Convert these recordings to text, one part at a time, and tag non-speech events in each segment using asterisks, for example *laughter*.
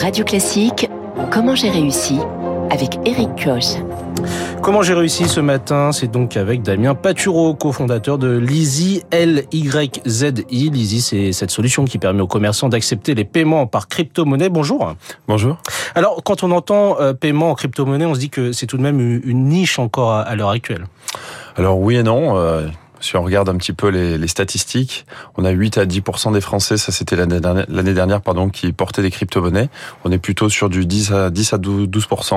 Radio Classique, Comment j'ai réussi avec Eric Koch. Comment j'ai réussi ce matin C'est donc avec Damien Paturo, cofondateur de Lizzy, L-Y-Z-I. Lizzy, c'est cette solution qui permet aux commerçants d'accepter les paiements par crypto-monnaie. Bonjour. Bonjour. Alors, quand on entend euh, paiement en crypto-monnaie, on se dit que c'est tout de même une niche encore à, l'heure actuelle. Alors oui et non. Euh, si on regarde un petit peu les, les statistiques, on a 8 à 10% des Français, ça c'était l'année dernière, dernière pardon, qui portaient des crypto-monnaies. On est plutôt sur du 10 à 10 à 12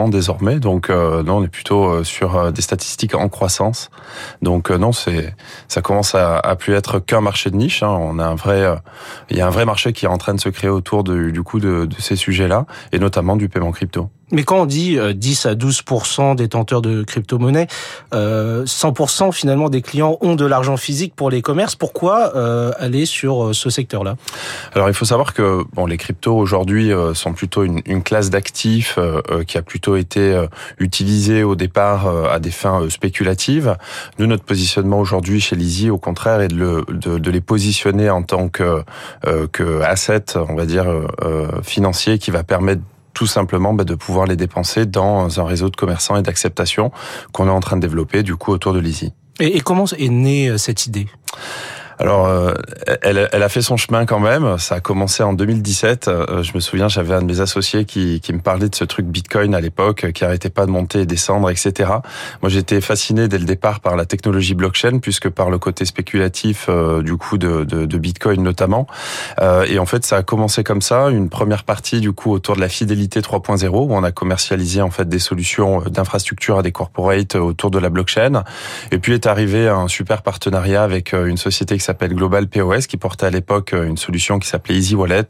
désormais, donc euh, non, on est plutôt euh, sur euh, des statistiques en croissance. Donc non, c'est ça commence à, à plus être qu'un marché de niche. Hein. On a un vrai, il y a un vrai marché qui est en train de se créer autour de, du coup de, de ces sujets-là, et notamment du paiement crypto. Mais quand on dit 10 à 12% détenteurs de crypto-monnaies, euh, 100% finalement des clients ont de l'argent physique pour les commerces. Pourquoi euh, aller sur euh, ce secteur-là? Alors il faut savoir que les cryptos aujourd'hui euh, sont plutôt une, classe d'actifs euh, qui a plutôt été utilisée au départ à des fins spéculatives. Nous, notre positionnement aujourd'hui chez Lizzy, au contraire, est de, le, de, de, les positionner en tant que, que on va dire, financier qui va permettre tout simplement bah, de pouvoir les dépenser dans un réseau de commerçants et d'acceptation qu'on est en train de développer du coup autour de l'Easy. Et, et comment est née euh, cette idée? Alors, euh, elle, elle, a fait son chemin quand même. Ça a commencé en 2017. Euh, je me souviens, j'avais un de mes associés qui, qui me parlait de ce truc Bitcoin à l'époque, qui arrêtait pas de monter et descendre, etc. Moi, j'étais fasciné dès le départ par la technologie blockchain, puisque par le côté spéculatif euh, du coup de, de, de, Bitcoin notamment. et en fait, ça a commencé comme ça. Une première partie du coup autour de la fidélité 3.0, où on a commercialisé en fait des solutions d'infrastructure à des corporates autour de la blockchain. Et puis est arrivé un super partenariat avec une société qui Global POS, qui portait à l'époque euh, une solution qui s'appelait Easy Wallet,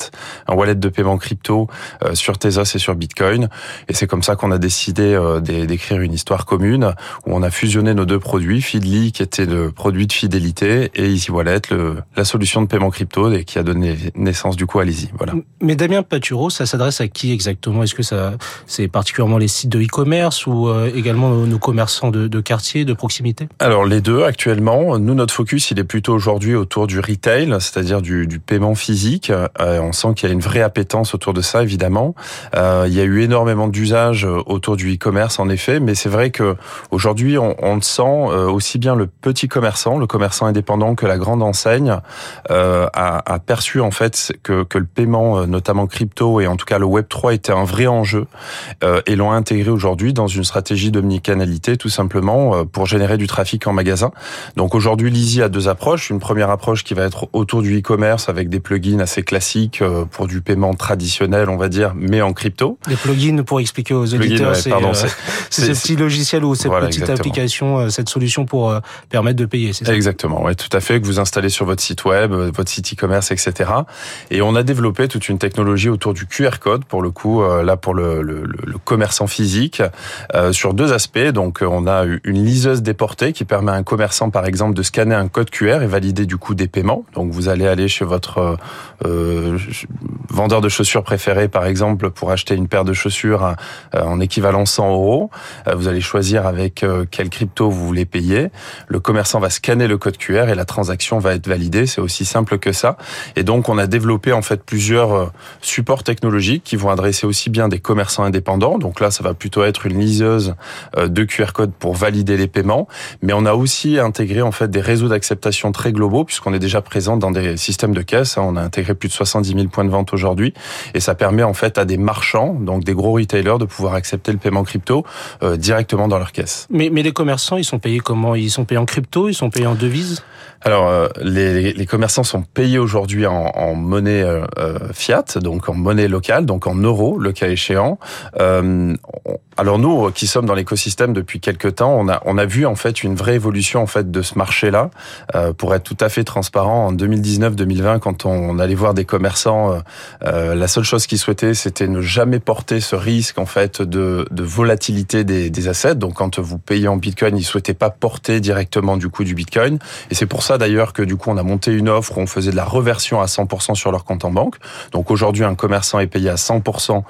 un wallet de paiement crypto euh, sur Tezos et sur Bitcoin. Et c'est comme ça qu'on a décidé euh, d'écrire une histoire commune où on a fusionné nos deux produits, Feedly, qui était le produit de fidélité, et Easy Wallet, le, la solution de paiement crypto, et qui a donné naissance du coup à l'Easy. Voilà. Mais Damien Paturo, ça s'adresse à qui exactement? Est-ce que ça, c'est particulièrement les sites de e-commerce ou également nos, commerçants de, de quartier, de proximité? Alors les deux actuellement. Nous, notre focus, il est plutôt aujourd'hui autour du retail, c'est-à-dire du, paiement physique. Euh, on sent qu'il y a une vraie appétence autour de ça, évidemment. Euh, il y a eu énormément d'usages autour du e-commerce, en effet, mais c'est vrai que aujourd'hui, on, le sent euh, aussi bien le petit commerçant, le commerçant indépendant, que la grande enseigne a, perçu en fait que, le paiement, notamment crypto et en tout cas le Web 3, était un vrai enjeu et l'ont intégré aujourd'hui dans une stratégie d'omnicanalité, tout simplement pour générer du trafic en magasin. Donc aujourd'hui, Lizzy a deux approches. Une première première approche qui va être autour du e-commerce avec des plugins assez classiques euh, pour du paiement traditionnel, on va dire, mais en crypto. Les plugins, pour expliquer aux auditeurs, c'est euh, *laughs* ce petit logiciel ou cette petite application, euh, cette solution pour permettre de payer, c'est ça? Exactement, ouais, tout à fait, que vous installez sur votre site web, votre site e-commerce, etc. Et on a développé toute une technologie autour du QR code, pour le coup, là pour le, le, le commerçant physique, euh, sur deux aspects. Donc on a une liseuse déportée qui permet à un commerçant, par exemple, de scanner un code QR et valider du coup des paiements. Donc vous allez aller chez votre euh, euh, vendeur de chaussures préféré, par exemple, pour acheter une paire de chaussures euh, en équivalent 100 euros. vous allez choisir avec quel crypto vous voulez payer. Le commerçant va scanner le code QR et la transaction va être validée. C'est aussi simple que ça. Et donc on a développé en fait plusieurs supports technologiques qui vont adresser aussi bien des commerçants indépendants. Donc là, ça va plutôt être une liseuse de QR code pour valider les paiements. Mais on a aussi intégré en fait des réseaux d'acceptation très globaux puisqu'on est déjà présent dans des systèmes de caisse. Hein. On a intégré plus de 70 000 points de vente aujourd'hui et ça permet en fait à des marchands, donc des gros retailers, de pouvoir accepter le paiement crypto euh, directement dans leur caisse. Mais, mais les commerçants, ils sont payés comment? Ils sont payés en crypto? Ils sont payés en devises alors, euh, les, les, commerçants sont payés aujourd'hui en, en, monnaie euh, fiat, donc en monnaie locale, donc en euros, le cas échéant. Euh, alors nous, qui sommes dans l'écosystème depuis quelques temps, on a on a vu en fait une vraie évolution en fait de ce marché-là. pour être tout à fait transparent, en 2019-2020, quand on, allait voir des commerçants, la seule chose qu'ils souhaitaient, c'était ne jamais porter ce risque en fait de, de volatilité des, des assets. Donc, quand vous payez en Bitcoin, ils souhaitaient pas porter directement du coup du Bitcoin, et c'est pour ça d'ailleurs que du coup on a monté une offre où on faisait de la reversion à 100% sur leur compte en banque. Donc aujourd'hui un commerçant est payé à 100%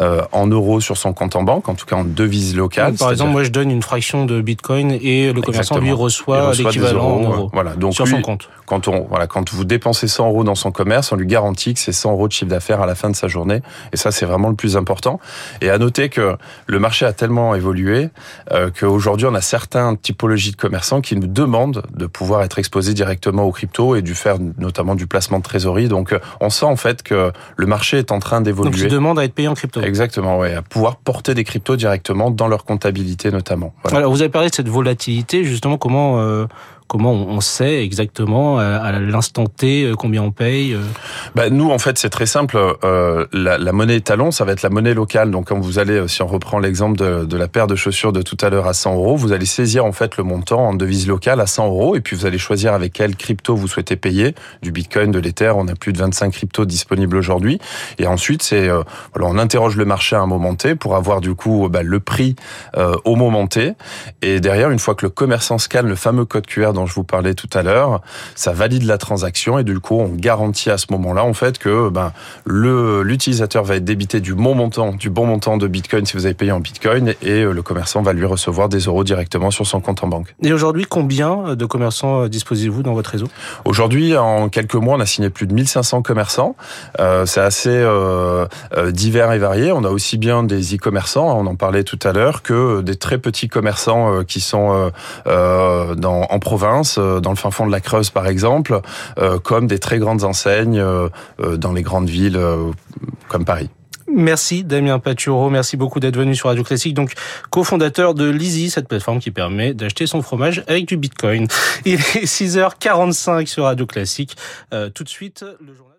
euh, en euros sur son compte en banque, en tout cas en devise locale. par exemple, moi je donne une fraction de Bitcoin et le commerçant lui reçoit, l'équivalent en euros. Voilà, donc sur lui, son compte. Compte. Quand on voilà, quand vous dépensez 100 euros dans son commerce, on lui garantit que c'est 100 euros de chiffre d'affaires à la fin de sa journée. Et ça, c'est vraiment le plus important. Et à noter que le marché a tellement évolué euh, qu'aujourd'hui, on a certaines typologies de commerçants qui nous demandent de pouvoir être exposés directement aux cryptos et du faire notamment du placement de trésorerie. Donc, on sent en fait que le marché est en train d'évoluer. Donc, ils demandent à être payés en crypto. Exactement, ouais, à pouvoir porter des cryptos directement dans leur comptabilité notamment. Voilà. Alors, vous avez parlé de cette volatilité. Justement, comment euh, comment on sait exactement euh, à l'instant T euh, combien on paye bah, Nous, en fait, c'est très simple. Euh, la, monnaie étalon, ça va être la monnaie locale. Donc, quand vous allez, si on reprend l'exemple de, la paire de chaussures de tout à l'heure à 100 euros, vous allez saisir en fait le montant en devise locale à 100 euros et puis vous allez choisir avec quel crypto vous souhaitez payer. Du Bitcoin, de l'Ether, on a plus de 25 cryptos disponibles aujourd'hui. Et ensuite, c'est euh, on interroge le marché à un moment T pour avoir du coup bah, le prix euh, au moment T. Et derrière, une fois que le commerçant scanne le fameux code QR dont je vous parlais tout à l'heure, ça valide la transaction et du coup on garantit à ce moment-là en fait que ben le l'utilisateur va être débité du bon montant du bon montant de Bitcoin si vous avez payé en Bitcoin et le commerçant va lui recevoir des euros directement sur son compte en banque. Et aujourd'hui, combien de commerçants disposez-vous dans votre réseau? Aujourd'hui, en quelques mois, on a signé plus de 1500 commerçants. Euh, c'est assez euh, divers et varié. On a aussi bien des e-commerçants, on en parlait tout à l'heure, que des très petits commerçants qui sont euh, dans, en province, dans le fin fond de la Creuse par exemple, comme des très grandes enseignes dans les grandes villes comme Paris. Merci Damien Paturo, merci beaucoup d'être venu sur Radio Classique. Donc cofondateur de Lizzy, cette plateforme qui permet d'acheter son fromage avec du Bitcoin. Il est 6h45 sur Radio Classique. Euh, tout de suite, le journal